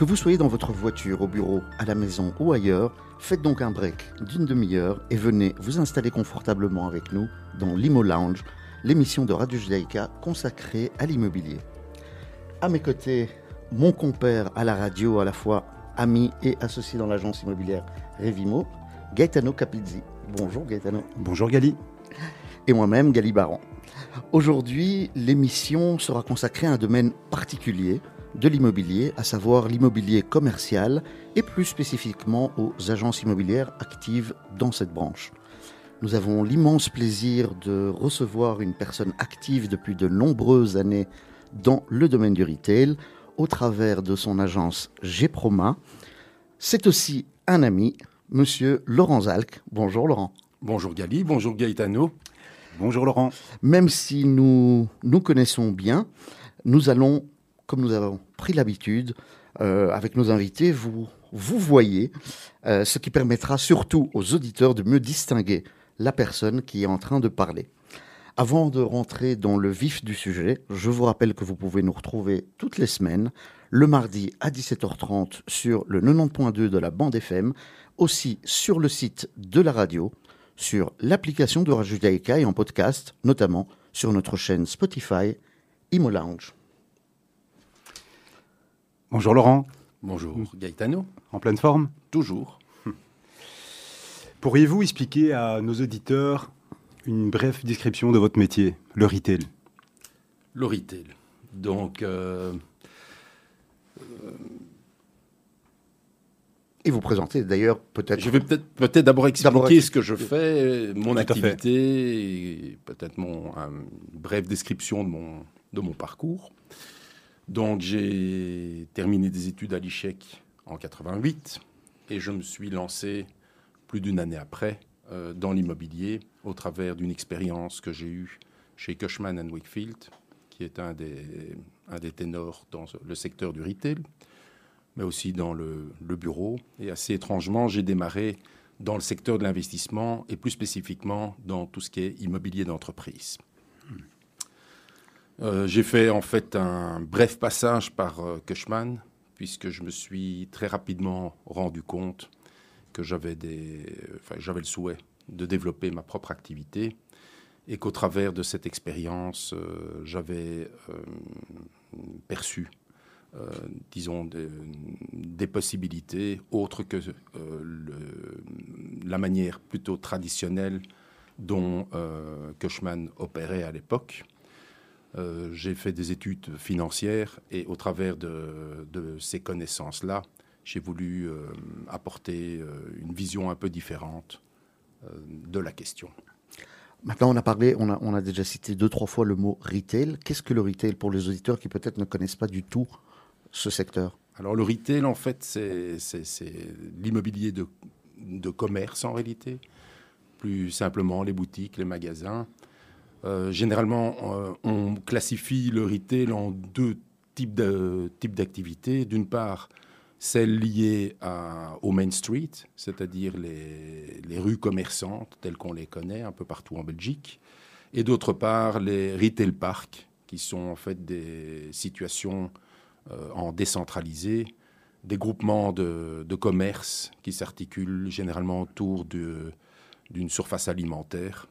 Que vous soyez dans votre voiture, au bureau, à la maison ou ailleurs, faites donc un break d'une demi-heure et venez vous installer confortablement avec nous dans l'Imo Lounge, l'émission de Radio Judaïka consacrée à l'immobilier. À mes côtés, mon compère à la radio, à la fois ami et associé dans l'agence immobilière Revimo, Gaetano Capizzi. Bonjour Gaetano. Bonjour Gali. Et moi-même, Gali Baron. Aujourd'hui, l'émission sera consacrée à un domaine particulier de l'immobilier, à savoir l'immobilier commercial et plus spécifiquement aux agences immobilières actives dans cette branche. Nous avons l'immense plaisir de recevoir une personne active depuis de nombreuses années dans le domaine du retail au travers de son agence Gproma. C'est aussi un ami, monsieur Laurent Zalk. Bonjour Laurent. Bonjour Gali, bonjour Gaetano. Bonjour Laurent. Même si nous nous connaissons bien, nous allons, comme nous avons pris l'habitude, euh, avec nos invités, vous, voyez, euh, ce qui permettra surtout aux auditeurs de mieux distinguer la personne qui est en train de parler. Avant de rentrer dans le vif du sujet, je vous rappelle que vous pouvez nous retrouver toutes les semaines, le mardi à 17h30 sur le 90.2 de la bande FM, aussi sur le site de la radio, sur l'application de Radio et en podcast, notamment sur notre chaîne Spotify Imo Lounge. Bonjour Laurent. Bonjour Gaetano. En pleine forme Toujours. Pourriez-vous expliquer à nos auditeurs une brève description de votre métier, le retail? Le retail. Donc, euh, Et vous présentez d'ailleurs peut-être. je vais peut-être peut-être d'abord expliquer ce que je fais, mon activité, et peut-être mon une brève description de mon de mon parcours. Donc, j'ai terminé des études à l'ICHEC en 88 et je me suis lancé plus d'une année après euh, dans l'immobilier au travers d'une expérience que j'ai eue chez Cushman Wakefield, qui est un des, ténors dans le secteur du retail, mais aussi dans le bureau. Et assez étrangement, j'ai démarré dans le secteur de l'investissement et plus spécifiquement dans tout ce qui est immobilier d'entreprise. Euh, j'ai fait en fait un bref passage par euh, Cushman, puisque je me suis très rapidement rendu compte que j'avais le souhait de développer ma propre activité et qu'au travers de cette expérience, euh, j'avais perçu, disons, des, possibilités autres que la manière plutôt traditionnelle dont Cushman opérait à l'époque. Euh, j'ai fait des études financières et au travers de, de ces connaissances-là, j'ai voulu euh, apporter euh, une vision un peu différente de la question. Maintenant, on a parlé, on a, on a déjà cité deux, trois fois le mot retail. Qu'est-ce que le retail pour les auditeurs qui peut-être ne connaissent pas du tout ce secteur? Alors le retail, en fait, c'est l'immobilier de, de commerce en réalité. Plus simplement, les boutiques, les magasins. Euh, généralement, euh, on classifie le retail en deux types d'activités. D'une part, celles liées à- au Main Street, c'est-à-dire les, les rues commerçantes telles qu'on les connaît un peu partout en Belgique. Et d'autre part, les retail parks, qui sont en fait des situations euh, en décentralisé, des groupements de, de commerce qui s'articulent généralement autour d'une surface alimentaire,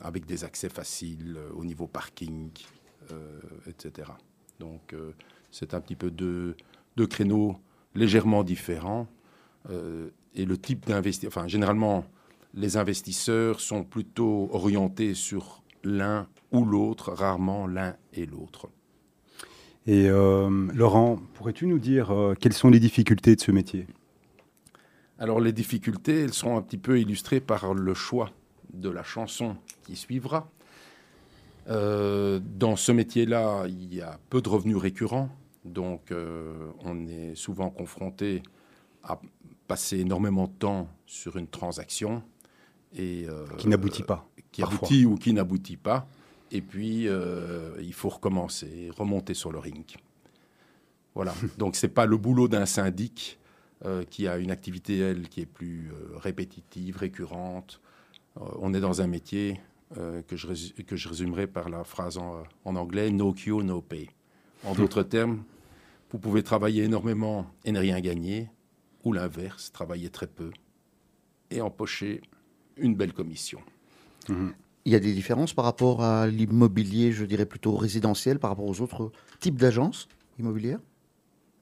avec des accès faciles euh, au niveau parking, euh, etc. Donc euh, c'est un petit peu deux, deux créneaux légèrement différents. euh, et le type d'investisseur, enfin généralement, les investisseurs sont plutôt orientés sur l'un ou l'autre, rarement l'un et l'autre. Et euh, Laurent, pourrais-tu nous dire euh, quelles sont les difficultés de ce métier? Alors les difficultés, elles sont un petit peu illustrées par le choix de la chanson qui suivra. Euh, dans ce métier-là, il y a peu de revenus récurrents, donc euh, on est souvent confronté à passer énormément de temps sur une transaction et euh, Qui n'aboutit pas. qui parfois. aboutit ou qui n'aboutit pas. Et puis, il faut recommencer, remonter sur le ring. Voilà. Donc, c'est pas le boulot d'un syndic qui a une activité, elle, qui est plus répétitive, récurrente. Euh, on est dans un métier euh, que, je que je résumerai par la phrase en, en anglais No cure, no pay. En d'autres termes, Vous pouvez travailler énormément et ne rien gagner, ou l'inverse, travailler très peu et empocher une belle commission. Mhm. Il y a des différences par rapport à l'immobilier, je dirais plutôt résidentiel, par rapport aux autres types d'agences immobilières?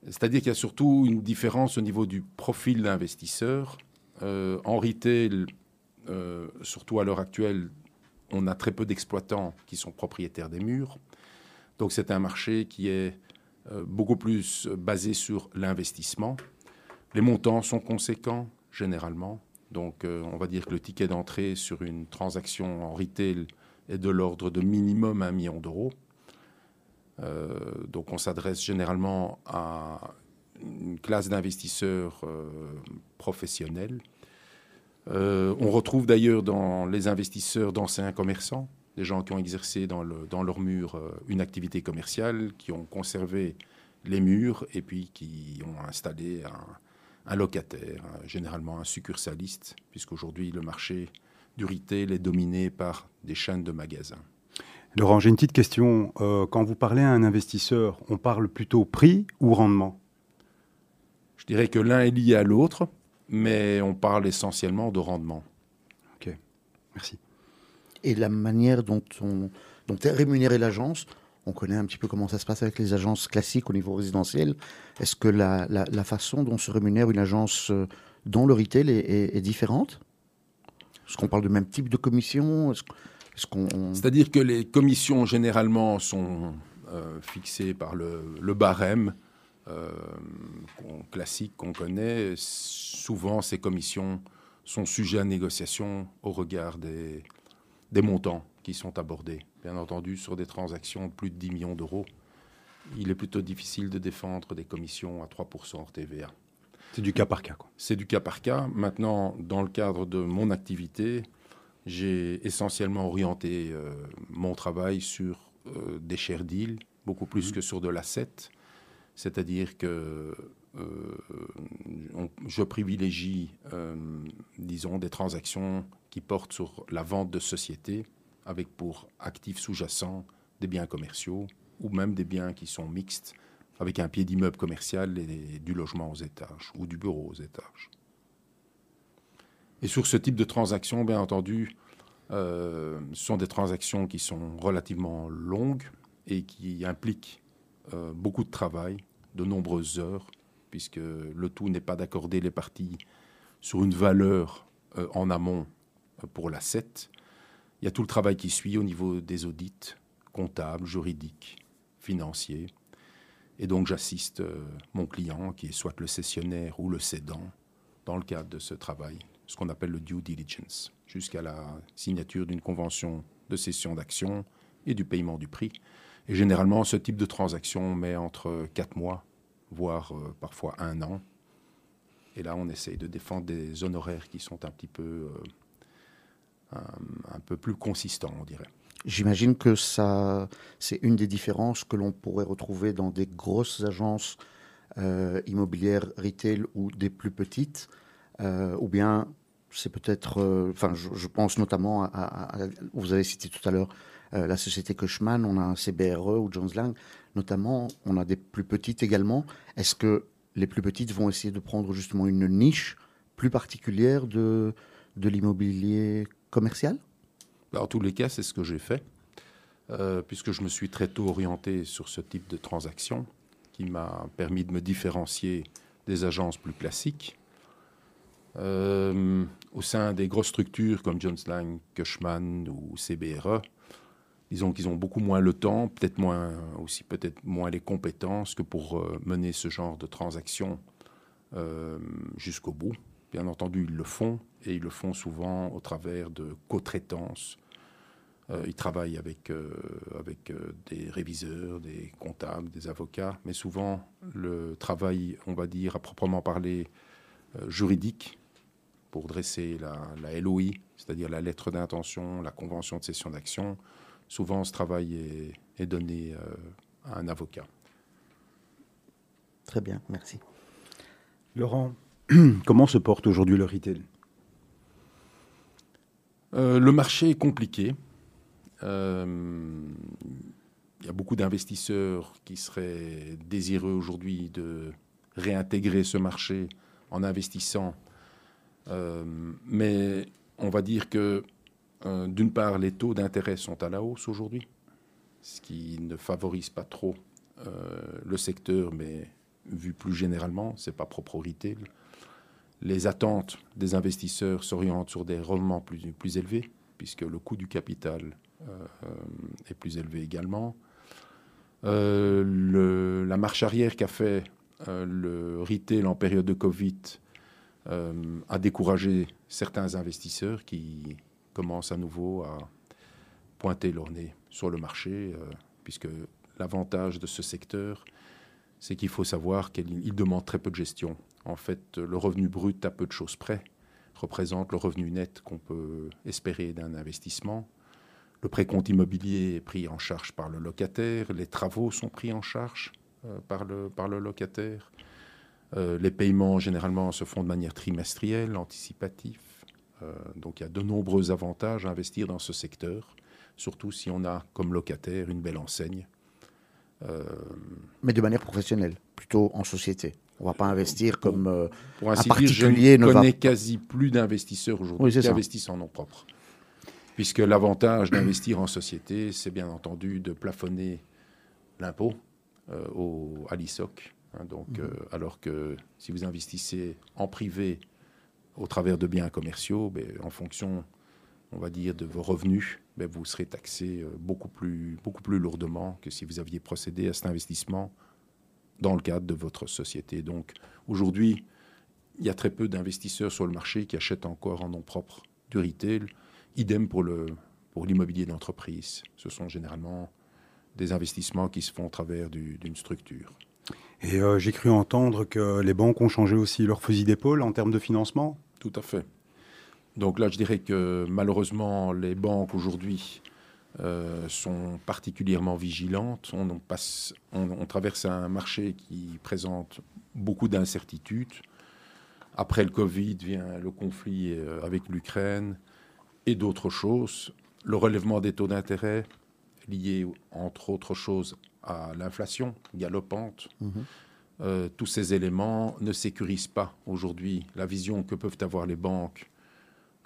C'est-à-dire qu'il y a surtout une différence au niveau du profil d'investisseur. Euh, en retail, euh, surtout à l'heure actuelle, on a très peu d'exploitants qui sont propriétaires des murs. Donc c'est un marché qui est euh, beaucoup plus basé sur l'investissement. Les montants sont conséquents, généralement. Donc, euh, on va dire que le ticket d'entrée sur une transaction en retail est de l'ordre de minimum 1 million d'euros. Euh, donc, on s'adresse généralement à une classe d'investisseurs euh, on retrouve d'ailleurs dans les investisseurs d'anciens commerçants, des gens qui ont exercé dans, le, dans leur mur une activité commerciale, qui ont conservé les murs et puis qui ont installé un, un locataire, généralement un succursaliste, puisqu'aujourd'hui le marché du retail est dominé par des chaînes de magasins. Laurent, j'ai une petite question. Euh, quand vous parlez à un investisseur, on parle plutôt prix ou rendement? Je dirais que l'un est lié à l'autre, mais on parle essentiellement de rendement. Ok, merci. Et la manière dont, on, dont est rémunérée l'agence, on connaît un petit peu comment ça se passe avec les agences classiques au niveau résidentiel. Est-ce que la, façon dont se rémunère une agence euh, dans le retail est, différente? Est-ce qu'on parle du même type de commission? C'est-à-dire que les commissions généralement sont euh, fixées par le, barème euh, classique qu'on connaît. Souvent, ces commissions sont sujets à négociation au regard des, des montants qui sont abordés. Bien entendu, sur des transactions de plus de 10 millions d'euros, il est plutôt difficile de défendre des commissions à 3% hors TVA. C'est du cas par cas. C'est du cas par cas. Maintenant, dans le cadre de mon activité, j'ai essentiellement orienté euh, mon travail sur euh, des chers deals, beaucoup plus mmh. que sur de l'asset. C'est-à-dire que euh, je privilégie, disons, des transactions qui portent sur la vente de sociétés avec pour actifs sous-jacents des biens commerciaux ou même des biens qui sont mixtes avec un pied d'immeuble commercial et du logement aux étages ou du bureau aux étages. Et sur ce type de transactions, bien entendu, euh, ce sont des transactions qui sont relativement longues et qui impliquent euh, beaucoup de travail, de nombreuses heures, puisque le tout n'est pas d'accorder les parties sur une valeur euh, en amont pour l'asset, il y a tout le travail qui suit au niveau des audits comptables, juridiques, financiers. Et donc j'assiste euh, mon client, qui est soit le cessionnaire ou le cédant, dans le cadre de ce travail, ce qu'on appelle le due diligence, jusqu'à la signature d'une convention de cession d'actions et du paiement du prix. Et généralement, ce type de transaction met entre quatre mois, voire euh, parfois un an. Et là, on essaye de défendre des honoraires qui sont un petit peu euh, un, peu plus consistant, on dirait. J'imagine que ça, c'est une des différences que l'on pourrait retrouver dans des grosses agences euh, immobilières retail ou des plus petites, ou bien c'est peut-être, enfin, je, pense notamment à, vous avez cité tout à l'heure la société Cushman, on a un CBRE ou Jones Lang, notamment, on a des plus petites également. Est-ce que les plus petites vont essayer de prendre justement une niche plus particulière de, de l'immobilier commercial? En tous les cas, c'est ce que j'ai fait, euh, puisque je me suis très tôt orienté sur ce type de transaction qui m'a permis de me différencier des agences plus classiques. Euh, au sein des grosses structures comme Jones Lang, Cushman ou CBRE, disons qu'ils ont beaucoup moins le temps, peut-être moins aussi peut-être moins les compétences que pour euh, mener ce genre de transaction jusqu'au bout. Bien entendu, ils le font, et ils le font souvent au travers de co-traitances. Euh, ils travaillent avec, euh, euh, des réviseurs, des comptables, des avocats, mais souvent le travail, on va dire, à proprement parler, juridique, pour dresser la, la LOI, c'est-à-dire la lettre d'intention, la convention de cession d'action, souvent ce travail est, est donné à un avocat. Très bien, merci. Laurent, Comment se porte aujourd'hui le retail? Euh, Le marché est compliqué. Euh, il y a beaucoup d'investisseurs qui seraient désireux aujourd'hui de réintégrer ce marché en investissant. Euh, mais on va dire que, euh, d'une part, les taux d'intérêt sont à la hausse aujourd'hui, ce qui ne favorise pas trop euh, le secteur, mais vu plus généralement, c'est pas propre au retail. Les attentes des investisseurs s'orientent sur des rendements plus, élevés, puisque le coût du capital est plus élevé également. Le, la marche arrière qu'a fait le retail en période de Covid a découragé certains investisseurs qui commencent à nouveau à pointer leur nez sur le marché, puisque L'avantage de ce secteur, c'est qu'il faut savoir qu'il demande très peu de gestion. En fait, le revenu brut, à peu de choses près, représente le revenu net qu'on peut espérer d'un investissement. Le précompte immobilier est pris en charge par le locataire, les travaux sont pris en charge euh, par, le, par le locataire. Euh, les paiements, généralement, se font de manière trimestrielle, anticipative. Euh, donc il y a de nombreux avantages à investir dans ce secteur, surtout si on a comme locataire une belle enseigne euh, Mais de manière professionnelle, plutôt en société. On ne va pas investir comme euh, pour ainsi un particulier. Dire, je ne connais quasi plus d'investisseurs aujourd'hui qui investissent en nom propre. Puisque l'avantage d'investir en société, c'est bien entendu de plafonner l'impôt euh, à l'ISOC. Hein, donc, mhm. alors que si vous investissez en privé au travers de biens commerciaux, ben, en fonction, on va dire, de vos revenus, ben, vous serez taxé euh, beaucoup plus, beaucoup plus lourdement que si vous aviez procédé à cet investissement dans le cadre de votre société. Donc aujourd'hui, il y a très peu d'investisseurs sur le marché qui achètent encore en nom propre du retail. Idem pour le pour l'immobilier d'entreprise. Ce sont généralement des investissements qui se font au travers d'une structure. Et euh, j'ai cru entendre que les banques ont changé aussi leur fusil d'épaule en termes de financement? Tout à fait. Donc là, je dirais que malheureusement, les banques aujourd'hui euh, sont particulièrement vigilantes. On, traverse un marché qui présente beaucoup d'incertitudes. Après le Covid vient le conflit euh, avec l'Ukraine et d'autres choses. Le relèvement des taux d'intérêt lié, entre autres choses, à l'inflation galopante. Mhm. Euh, tous ces éléments ne sécurisent pas aujourd'hui la vision que peuvent avoir les banques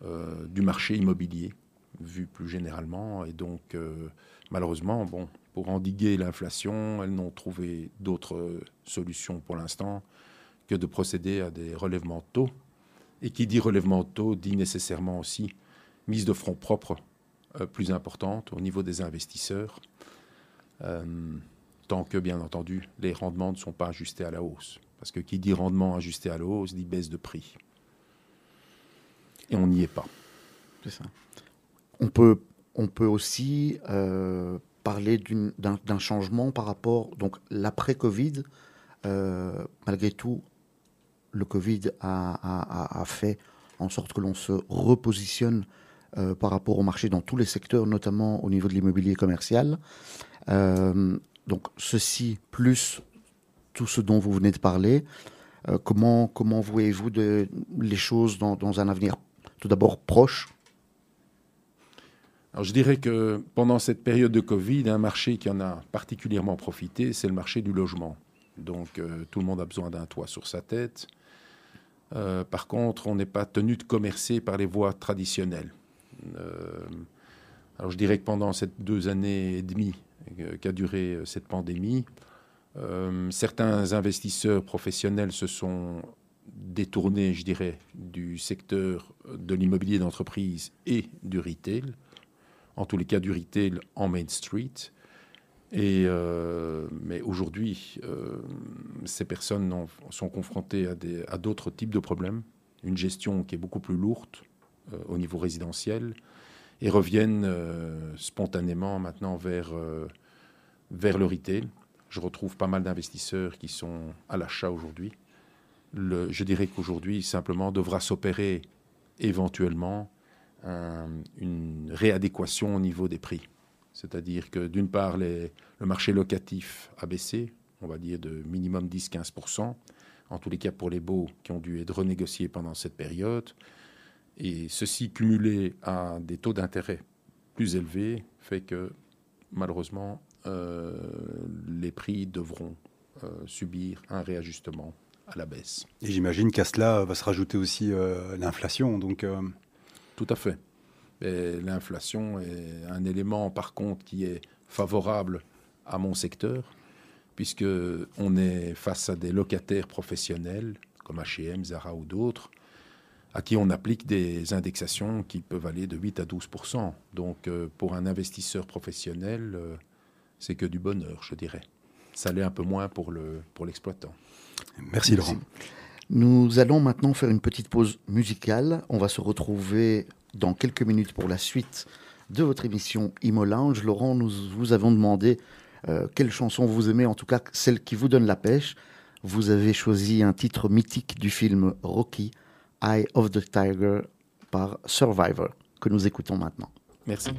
euh, du marché immobilier, vu plus généralement. Et donc, euh, malheureusement, bon, pour endiguer l'inflation, elles n'ont trouvé d'autres solutions pour l'instant que de procéder à des relèvements de taux. Et qui dit relèvement de taux dit nécessairement aussi mise de fonds propres plus importante au niveau des investisseurs, tant que, bien entendu, les rendements ne sont pas ajustés à la hausse. Parce que qui dit rendement ajusté à la hausse dit baisse de prix et on n'y est pas. C'est ça. On peut, on peut aussi euh, parler d'un changement par rapport, donc l'après-Covid, euh, malgré tout, le Covid a, a, fait en sorte que l'on se repositionne euh, par rapport au marché dans tous les secteurs, notamment au niveau de l'immobilier commercial. Donc ceci, plus tout ce dont vous venez de parler, comment, comment voyez-vous les choses dans, un avenir tout d'abord proche? Alors je dirais que pendant cette période de Covid, un marché qui en a particulièrement profité, c'est le marché du logement. Donc euh, tout le monde a besoin d'un toit sur sa tête. Euh, par contre, on n'est pas tenu de commercer par les voies traditionnelles. Euh, alors je dirais que pendant ces deux années et demie qu'a duré cette pandémie, certains investisseurs professionnels se sont détourné, je dirais, du secteur de l'immobilier d'entreprise et du retail, en tous les cas du retail en Main Street. Et, euh, mais aujourd'hui, euh, ces personnes sont confrontées à d'autres types de problèmes, une gestion qui est beaucoup plus lourde euh, au niveau résidentiel, et reviennent spontanément maintenant vers, vers le retail. Je retrouve pas mal d'investisseurs qui sont à l'achat aujourd'hui je dirais qu'aujourd'hui, simplement, devra s'opérer éventuellement une réadéquation au niveau des prix. C'est-à-dire que d'une part, le marché locatif a baissé, on va dire de minimum 10-15%, en tous les cas pour les baux qui ont dû être renégociés pendant cette période. Et ceci cumulé à des taux d'intérêt plus élevés fait que malheureusement, les prix devront subir un réajustement à la baisse. Et j'imagine qu'à cela va se rajouter aussi l'inflation. Donc, Tout à fait. L'inflation est un élément, par contre, qui est favorable à mon secteur, puisque on est face à des locataires professionnels comme H&M, Zara ou d'autres, à qui on applique des indexations qui peuvent aller de 8 à 12 Donc euh, pour un investisseur professionnel, euh, c'est que du bonheur, je dirais. Ça l'est un peu moins pour le pour l'exploitant. Merci Laurent. Nous allons maintenant faire une petite pause musicale. On va se retrouver dans quelques minutes pour la suite de votre émission Imo Laurent, nous vous avons demandé euh, quelle chanson vous aimez, en tout cas celle qui vous donne la pêche. Vous avez choisi un titre mythique du film Rocky, Eye of the Tiger par Survivor, que nous écoutons maintenant. Merci.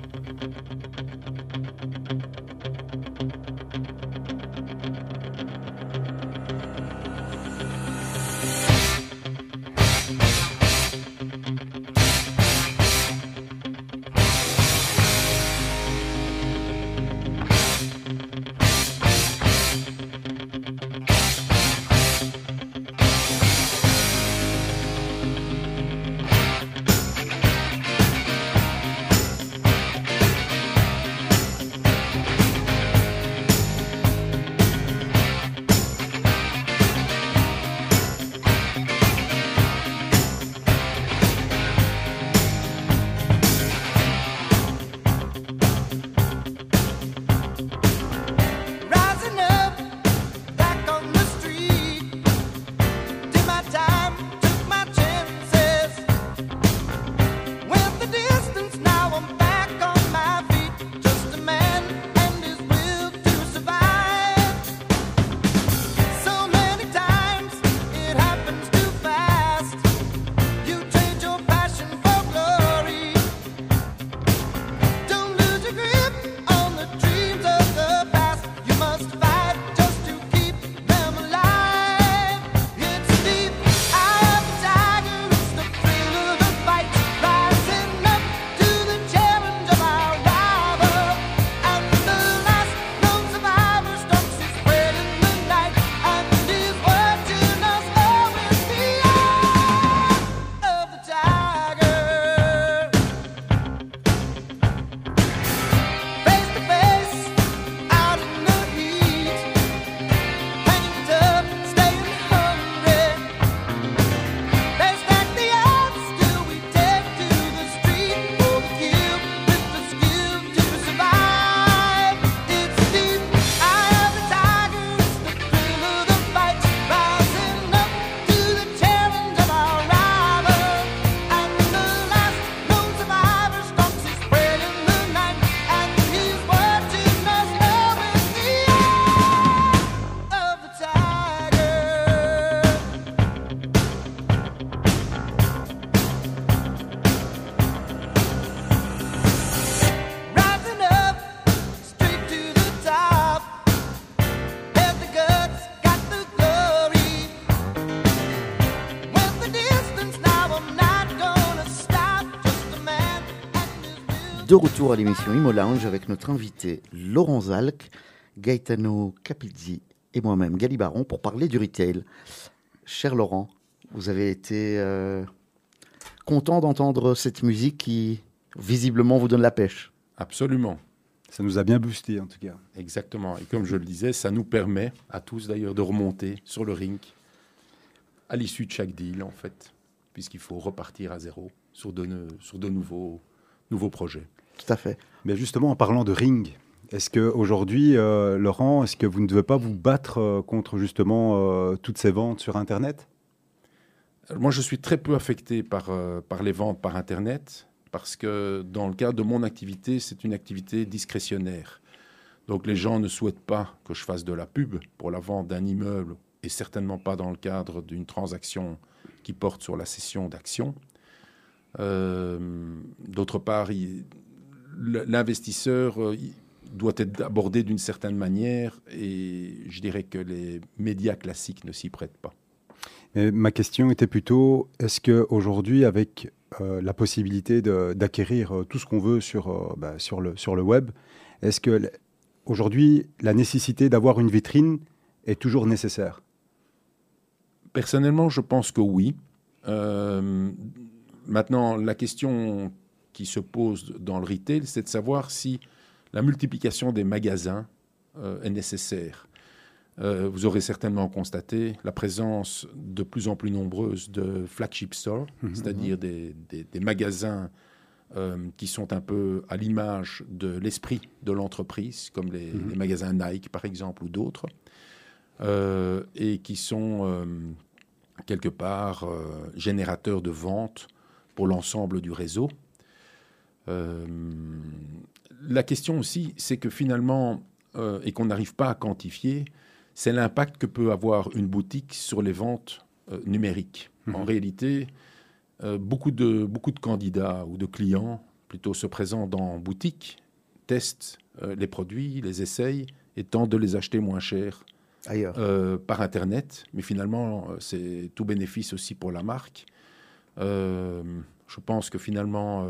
De retour à l'émission Imo Lounge avec notre invité Laurent Zalk, Gaetano Capizzi et moi-même Galibaron pour parler du retail. Cher Laurent, vous avez été euh, content d'entendre cette musique qui visiblement vous donne la pêche. Absolument. Ça nous a bien boosté en tout cas. Exactement. Et comme je le disais, ça nous permet à tous d'ailleurs de remonter sur le ring à l'issue de chaque deal en fait, puisqu'il faut repartir à zéro sur de, sur de nouveaux, nouveaux projets. Tout à fait. Mais justement, en parlant de ring, est-ce qu'aujourd'hui, euh, Laurent, est-ce que vous ne devez pas vous battre euh, contre justement euh, toutes ces ventes sur Internet? Moi, je suis très peu affecté par, par les ventes par Internet parce que dans le cadre de mon activité, c'est une activité discrétionnaire. Donc les gens ne souhaitent pas que je fasse de la pub pour la vente d'un immeuble et certainement pas dans le cadre d'une transaction qui porte sur la cession d'actions. D'autre part, il, l'investisseur euh, doit être abordé d'une certaine manière et je dirais que les médias classiques ne s'y prêtent pas. ma question était plutôt, est-ce qu'aujourd'hui, avec euh, la possibilité d'acquérir euh, tout ce qu'on veut sur, bah, sur, le, sur le web, est-ce que aujourd'hui, la nécessité d'avoir une vitrine est toujours nécessaire? Personnellement, je pense que oui. Maintenant, la question qui se pose dans le retail, c'est de savoir si la multiplication des magasins euh, est nécessaire. Euh, vous aurez certainement constaté la présence de plus en plus nombreuse de flagship stores, mhm. c'est-à-dire des, magasins qui sont un peu à l'image de l'esprit de l'entreprise, comme les, mhm. les, magasins Nike par exemple ou d'autres, et qui sont quelque part euh, générateur de ventes pour l'ensemble du réseau. Euh, la question aussi, c'est que finalement, euh, et qu'on n'arrive pas à quantifier, c'est l'impact que peut avoir une boutique sur les ventes numériques. En mhm. réalité, beaucoup, de, beaucoup de candidats ou de clients plutôt se présentent en boutique, testent les produits, les essayent et tentent de les acheter moins cher euh, par Internet, mais finalement, euh, c'est tout bénéfice aussi pour la marque. Euh, je pense que finalement,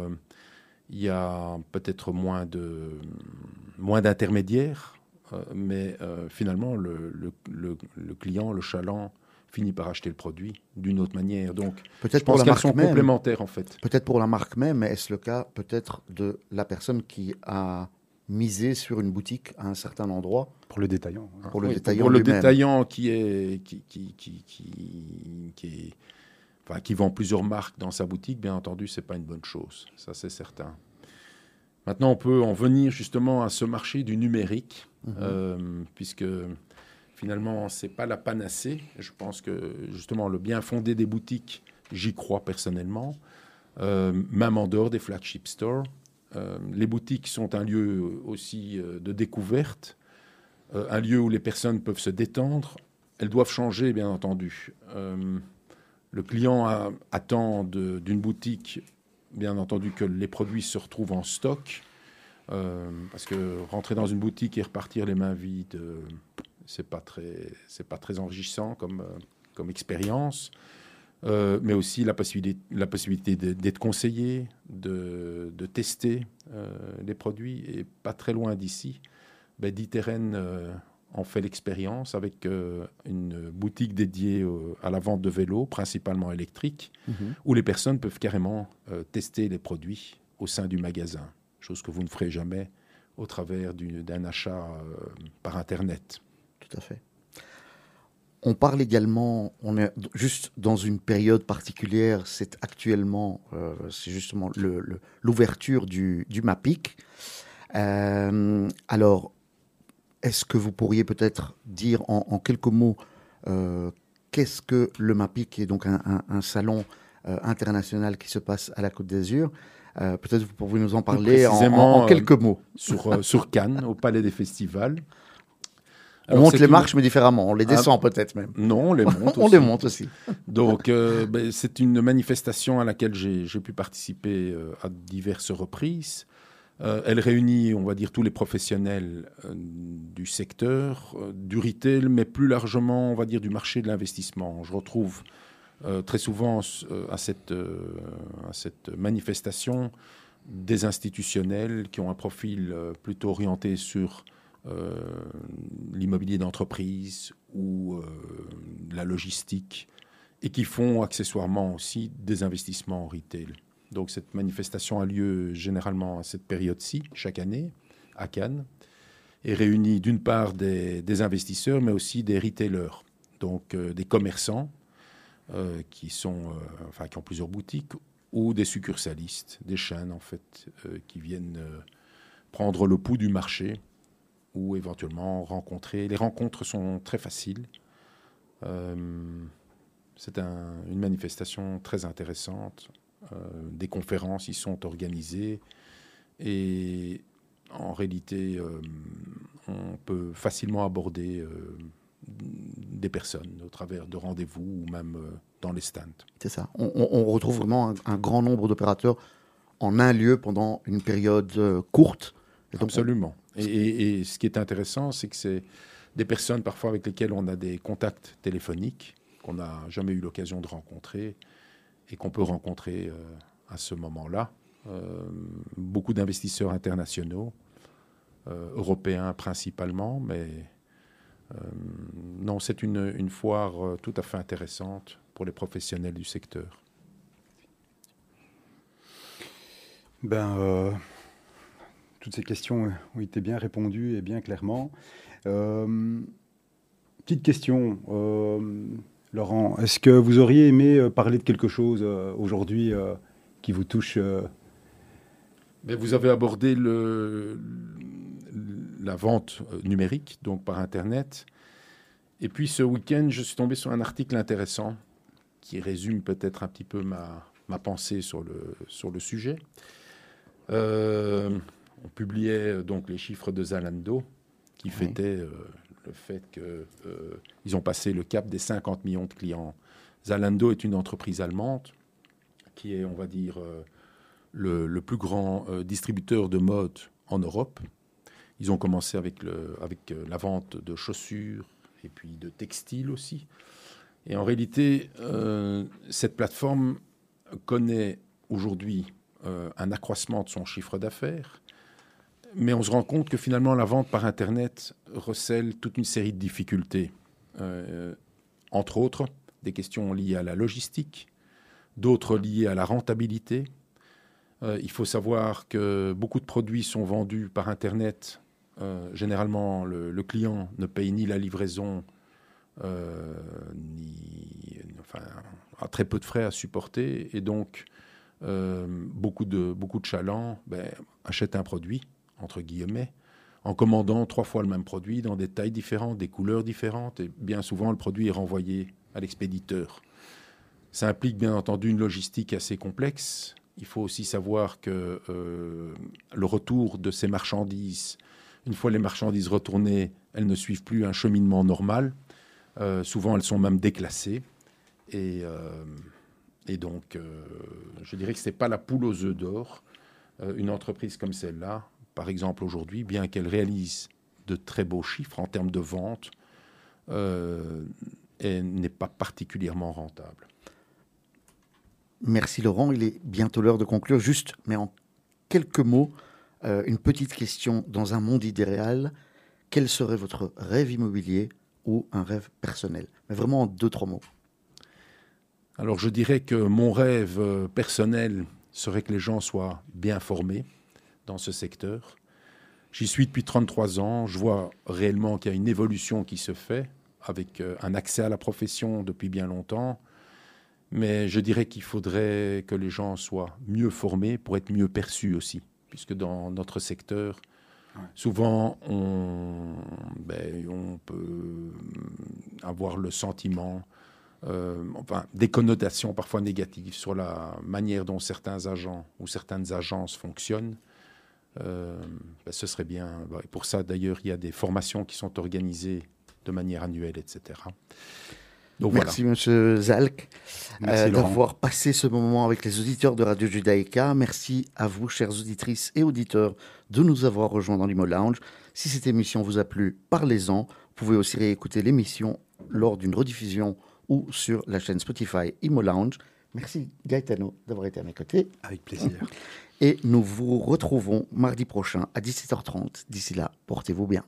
il y a peut-être moins de moins d'intermédiaires, mais finalement, le, le, client, le chaland, finit par acheter le produit d'une autre manière. Donc, peut-être pour la marque sont complémentaires en fait. Peut-être pour la marque même, mais est-ce le cas peut-être de la personne qui a miser sur une boutique à un certain endroit. Pour le détaillant. Pour le détaillant, pour le détaillant qui, est, qui, qui, qui, qui, est, enfin, qui vend plusieurs marques dans sa boutique, bien entendu, c'est pas une bonne chose. Ça, c'est certain. Maintenant, on peut en venir justement à ce marché du numérique, mhm. euh, puisque finalement, c'est pas la panacée. Je pense que justement, le bien fondé des boutiques, j'y crois personnellement, euh, même en dehors des flagship stores. Euh, les boutiques sont un lieu aussi de découverte, un lieu où les personnes peuvent se détendre. Elles doivent changer, bien entendu. Le client attend d'une boutique, bien entendu, que les produits se retrouvent en stock. parce que rentrer dans une boutique et repartir les mains vides, c'est pas très, c'est pas très enrichissant comme, comme expérience. Euh, mais aussi la possibilité, la possibilité d'être conseillé, de, de tester euh, les produits. Et pas très loin d'ici, ben, euh, en fait l'expérience avec une boutique dédiée à la vente de vélos, principalement électriques, mhm. où les personnes peuvent carrément tester les produits au sein du magasin, chose que vous ne ferez jamais au travers d'un achat par Internet. Tout à fait. On parle également, on est juste dans une période particulière, c'est actuellement, euh, c'est justement l'ouverture du, du, MAPIC. Euh, alors, est-ce que vous pourriez peut-être dire en, quelques mots euh, qu'est-ce que le MAPIC, qui est donc un, salon international qui se passe à la Côte d'Azur Peut-être vous pourriez nous en parler en, en, quelques mots. Sur, sur Cannes, au Palais des Festivals on monte les marches, mais différemment. On les ah, descend peut-être même. Non, on les monte on les monte aussi. Donc, euh, ben, c'est une manifestation à laquelle j'ai pu participer euh, à diverses reprises. Euh, elle réunit, on va dire, tous les professionnels du secteur, du retail, mais plus largement, on va dire, du marché de l'investissement. Je retrouve très souvent à cette, manifestation des institutionnels qui ont un profil plutôt orienté sur euh, l'immobilier d'entreprise ou euh, la logistique, et qui font accessoirement aussi des investissements en retail. Donc cette manifestation a lieu généralement à cette période-ci, chaque année, à Cannes, et réunit d'une part des, investisseurs, mais aussi des retailers, donc euh, des commerçants qui, sont, enfin, qui ont plusieurs boutiques, ou des succursalistes, des chaînes en fait, qui viennent prendre le pouls du marché ou éventuellement rencontrer. Les rencontres sont très faciles. Euh, c'est une manifestation très intéressante. Euh, des conférences y sont organisées et en réalité, euh, on peut facilement aborder des personnes au travers de rendez-vous ou même dans les stands. C'est ça. On, retrouve vraiment un grand nombre d'opérateurs en un lieu pendant une période courte Absolument. Et, ce qui est intéressant, c'est que c'est des personnes parfois avec lesquelles on a des contacts téléphoniques qu'on n'a jamais eu l'occasion de rencontrer et qu'on peut rencontrer euh, à ce moment-là. Euh, beaucoup d'investisseurs internationaux, européens principalement, mais non, c'est une, une foire tout à fait intéressante pour les professionnels du secteur. Ben, toutes ces questions ont été bien répondues et bien clairement. Euh, petite question, euh, Laurent, est-ce que vous auriez aimé euh, parler de quelque chose aujourd'hui qui vous touche Mais Vous avez abordé le, la vente numérique, donc par Internet. Et puis ce week-end, je suis tombé sur un article intéressant qui résume peut-être un petit peu ma, ma pensée sur le, sur le sujet. Euh, on publiait euh, donc les chiffres de Zalando qui fêtaient euh, le fait qu'ils ont passé le cap des 50 millions de clients. Zalando est une entreprise allemande qui est, on va dire, le, plus grand distributeur de mode en Europe. Ils ont commencé avec, avec la vente de chaussures et puis de textiles aussi. Et en réalité, cette plateforme connaît aujourd'hui euh, un accroissement de son chiffre d'affaires, mais on se rend compte que finalement la vente par Internet recèle toute une série de difficultés, euh, entre autres des questions liées à la logistique, d'autres liées à la rentabilité. Euh, il faut savoir que beaucoup de produits sont vendus par Internet. généralement, le, client ne paye ni la livraison, ni, enfin, a très peu de frais à supporter, et donc euh, beaucoup, de, beaucoup de chalands ben, achètent un produit, entre guillemets, en commandant trois fois le même produit dans des tailles différentes, des couleurs différentes, et bien souvent le produit est renvoyé à l'expéditeur. Ça implique bien entendu une logistique assez complexe. Il faut aussi savoir que euh, le retour de ces marchandises, une fois les marchandises retournées, elles ne suivent plus un cheminement normal. Euh, souvent, elles sont même déclassées. Et et donc, euh, je dirais que ce n'est pas la poule aux œufs d'or. Euh, une entreprise comme celle-là, par exemple aujourd'hui, bien qu'elle réalise de très beaux chiffres en termes de vente, euh, n'est pas particulièrement rentable. Merci Laurent. Il est bientôt l'heure de conclure. Juste, mais en quelques mots, une petite question. Dans un monde idéal, quel serait votre rêve immobilier ou un rêve personnel? Mais vraiment en deux, trois mots. Alors je dirais que mon rêve euh, personnel serait que les gens soient bien formés dans ce secteur. J'y suis depuis 33 ans, je vois réellement qu'il y a une évolution qui se fait avec euh, un accès à la profession depuis bien longtemps, mais je dirais qu'il faudrait que les gens soient mieux formés pour être mieux perçus aussi, puisque dans notre secteur, souvent on, ben, on peut avoir le sentiment euh, enfin, des connotations parfois négatives sur la manière dont certains agents ou certaines agences fonctionnent. Euh, ben, ce serait bien. Et pour ça, d'ailleurs, il y a des formations qui sont organisées de manière annuelle, etc. Donc, Merci, voilà. Monsieur Zalk, euh, d'avoir passé ce moment avec les auditeurs de Radio Judaïka. Merci à vous, chères auditrices et auditeurs, de nous avoir rejoints dans l'Imo Lounge. Si cette émission vous a plu, parlez-en. Vous pouvez aussi réécouter l'émission lors d'une rediffusion ou sur la chaîne Spotify Imo Lounge. Merci Gaetano d'avoir été à mes côtés. Avec plaisir. Et nous vous retrouvons mardi prochain à 17h30. D'ici là, portez-vous bien.